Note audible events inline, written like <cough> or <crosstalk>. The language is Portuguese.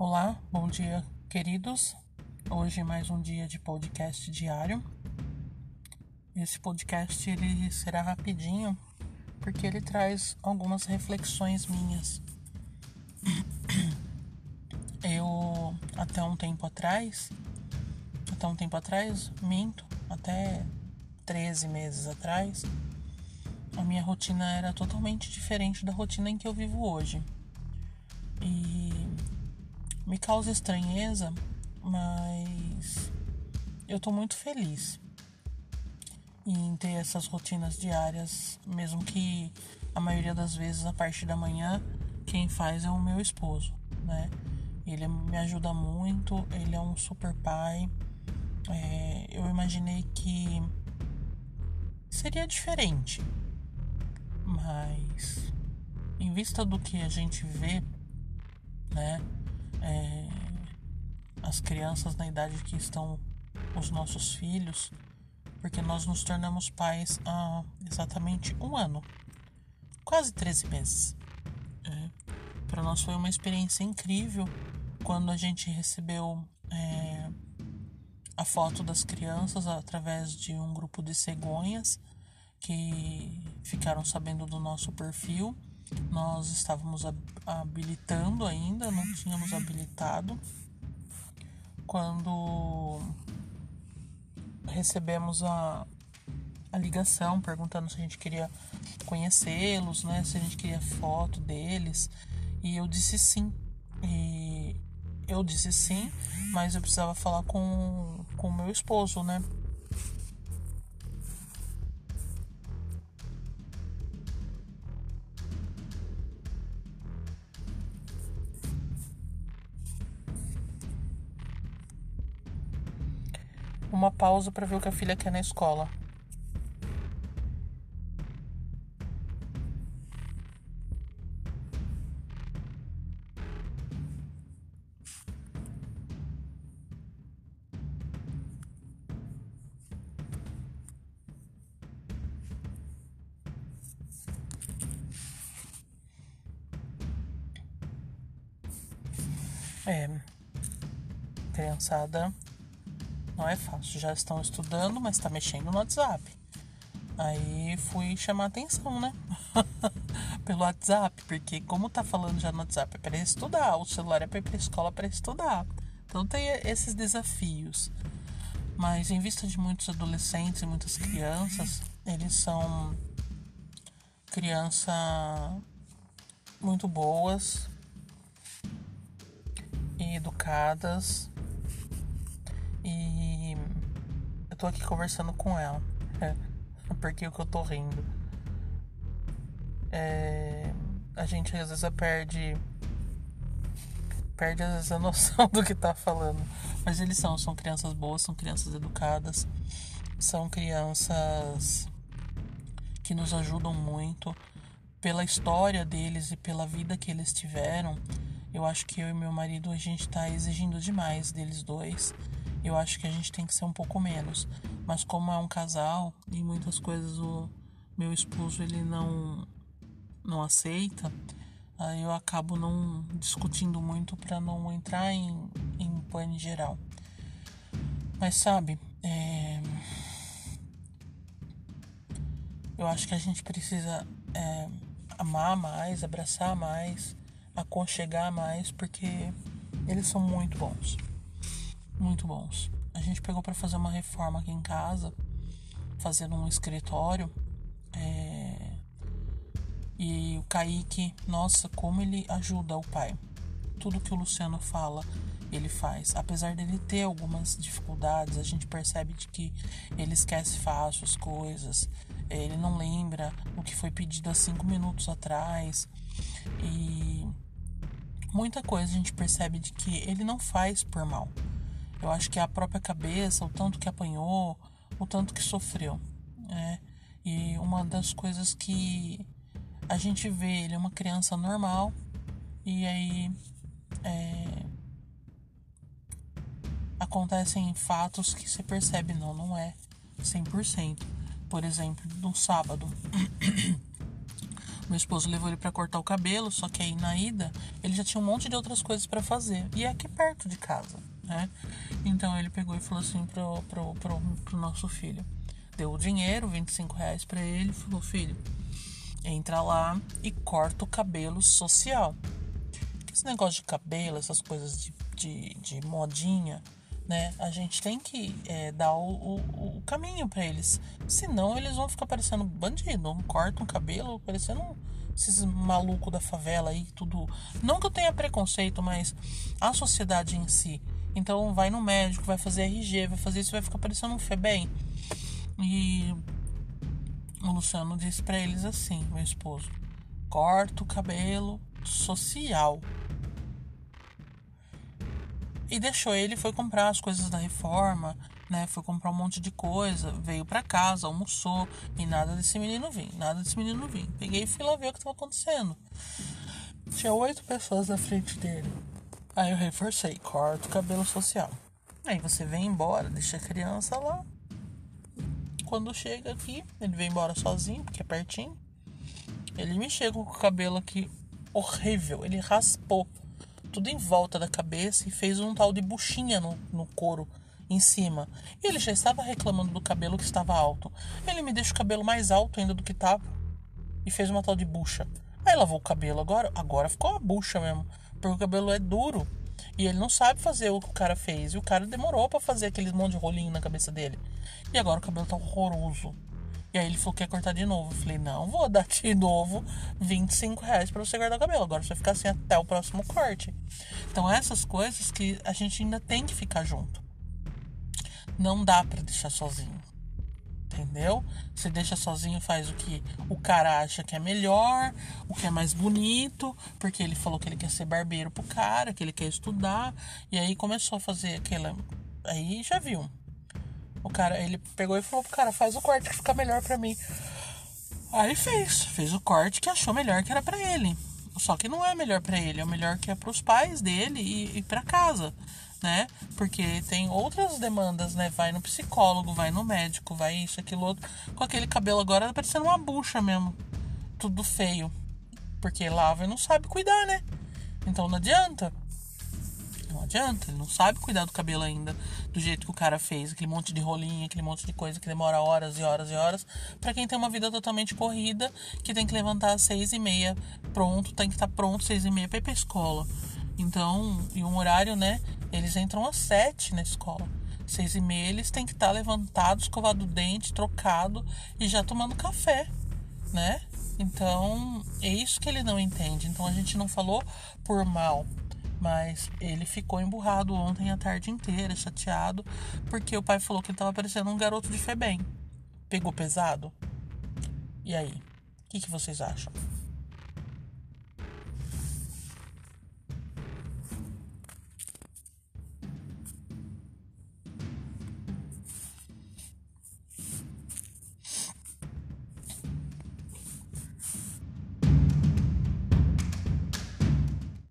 Olá, bom dia, queridos. Hoje mais um dia de podcast diário. Esse podcast ele será rapidinho porque ele traz algumas reflexões minhas. <coughs> Eu até um tempo atrás, até um tempo atrás, minto, até 13 meses atrás, a minha rotina era totalmente diferente da rotina em que eu vivo hoje. E me causa estranheza, mas eu tô muito feliz em ter essas rotinas diárias, mesmo que a maioria das vezes a partir da manhã quem faz é o meu esposo, né? Ele me ajuda muito, ele é um super pai. É, eu imaginei que seria diferente, mas em vista do que a gente vê, né? É, as crianças na idade que estão os nossos filhos, porque nós nos tornamos pais há exatamente um ano, quase 13 meses. É, Para nós foi uma experiência incrível quando a gente recebeu é, a foto das crianças através de um grupo de cegonhas que ficaram sabendo do nosso perfil nós estávamos habilitando ainda, não tínhamos habilitado. Quando recebemos a, a ligação perguntando se a gente queria conhecê-los, né? Se a gente queria foto deles. E eu disse sim. E eu disse sim, mas eu precisava falar com o meu esposo, né? Uma pausa para ver o que a filha quer na escola. É, criançada não é fácil. Já estão estudando, mas está mexendo no WhatsApp. Aí fui chamar atenção, né? <laughs> Pelo WhatsApp, porque como tá falando já no WhatsApp é para estudar, o celular é para ir para escola para estudar. Então tem esses desafios. Mas em vista de muitos adolescentes e muitas crianças, eles são crianças muito boas e educadas e eu tô aqui conversando com ela. <laughs> É, porque que eu tô rindo. É, a gente às vezes perde. Perde às vezes a <laughs> noção do que tá falando. Mas eles são, são crianças boas, são crianças educadas, são crianças que nos ajudam muito pela história deles e pela vida que eles tiveram. Eu acho que eu e meu marido a gente tá exigindo demais deles dois eu acho que a gente tem que ser um pouco menos. Mas como é um casal e muitas coisas o meu esposo ele não não aceita, aí eu acabo não discutindo muito para não entrar em, em pane geral. Mas sabe, é... eu acho que a gente precisa é, amar mais, abraçar mais, aconchegar mais, porque eles são muito bons muito bons. A gente pegou para fazer uma reforma aqui em casa, fazendo um escritório. É... E o Kaique, nossa, como ele ajuda o pai. Tudo que o Luciano fala, ele faz. Apesar dele ter algumas dificuldades, a gente percebe de que ele esquece fácil as coisas. Ele não lembra o que foi pedido há cinco minutos atrás. E muita coisa a gente percebe de que ele não faz por mal. Eu acho que é a própria cabeça, o tanto que apanhou, o tanto que sofreu. Né? E uma das coisas que a gente vê, ele é uma criança normal, e aí é, acontecem fatos que você percebe, não, não é 100%. Por exemplo, no sábado. Meu esposo levou ele para cortar o cabelo, só que aí na ida ele já tinha um monte de outras coisas para fazer. E é aqui perto de casa, né? Então ele pegou e falou assim pro, pro, pro, pro nosso filho. Deu o dinheiro, 25 reais pra ele, falou, filho, entra lá e corta o cabelo social. Esse negócio de cabelo, essas coisas de, de, de modinha, né? A gente tem que é, dar o, o, o caminho para eles. Senão eles vão ficar parecendo bandido. Cortam o cabelo, parecendo esses malucos da favela aí, tudo. Não que eu tenha preconceito, mas a sociedade em si. Então vai no médico, vai fazer RG, vai fazer isso, vai ficar parecendo um Febem. E o Luciano disse para eles assim, meu esposo: corta o cabelo social e deixou ele foi comprar as coisas da reforma, né? Foi comprar um monte de coisa, veio para casa, almoçou e nada desse menino vir, nada desse menino vir. Peguei e fui lá ver o que estava acontecendo. Tinha oito pessoas na frente dele. Aí eu reforcei, corta o cabelo social. Aí você vem embora, deixa a criança lá. Quando chega aqui, ele vem embora sozinho, porque é pertinho. Ele me chega com o cabelo aqui horrível, ele raspou tudo em volta da cabeça e fez um tal de buchinha no, no couro em cima. E ele já estava reclamando do cabelo que estava alto. Ele me deixa o cabelo mais alto ainda do que estava e fez uma tal de bucha. Aí lavou o cabelo agora, agora ficou uma bucha mesmo, porque o cabelo é duro. E ele não sabe fazer o que o cara fez. E o cara demorou para fazer aqueles monte de rolinho na cabeça dele. E agora o cabelo tá horroroso. E aí ele falou que ia cortar de novo. Eu falei, não, vou dar de novo 25 reais pra você guardar o cabelo. Agora você vai ficar assim até o próximo corte. Então essas coisas que a gente ainda tem que ficar junto. Não dá para deixar sozinho. Entendeu? Você deixa sozinho, faz o que o cara acha que é melhor, o que é mais bonito, porque ele falou que ele quer ser barbeiro pro cara, que ele quer estudar, e aí começou a fazer aquela. Aí já viu o cara, ele pegou e falou pro cara, faz o corte que fica melhor para mim. Aí fez, fez o corte que achou melhor que era para ele. Só que não é melhor para ele, é melhor que é para os pais dele e, e para casa, né? Porque tem outras demandas, né? Vai no psicólogo, vai no médico, vai isso, aquilo outro. Com aquele cabelo agora tá parecendo uma bucha mesmo. Tudo feio. Porque lava e não sabe cuidar, né? Então não adianta. Não adianta, ele não sabe cuidar do cabelo ainda do jeito que o cara fez, aquele monte de rolinho, aquele monte de coisa que demora horas e horas e horas. Para quem tem uma vida totalmente corrida, que tem que levantar às seis e meia, pronto, tem que estar tá pronto seis e meia para ir pra escola. Então, e um horário, né? Eles entram às sete na escola. Seis e meia eles têm que estar tá levantados, escovado o dente, trocado e já tomando café, né? Então, é isso que ele não entende. Então a gente não falou por mal, mas ele ficou emburrado ontem a tarde inteira, chateado, porque o pai falou que ele estava parecendo um garoto de Febem. Pegou pesado? E aí? O que, que vocês acham?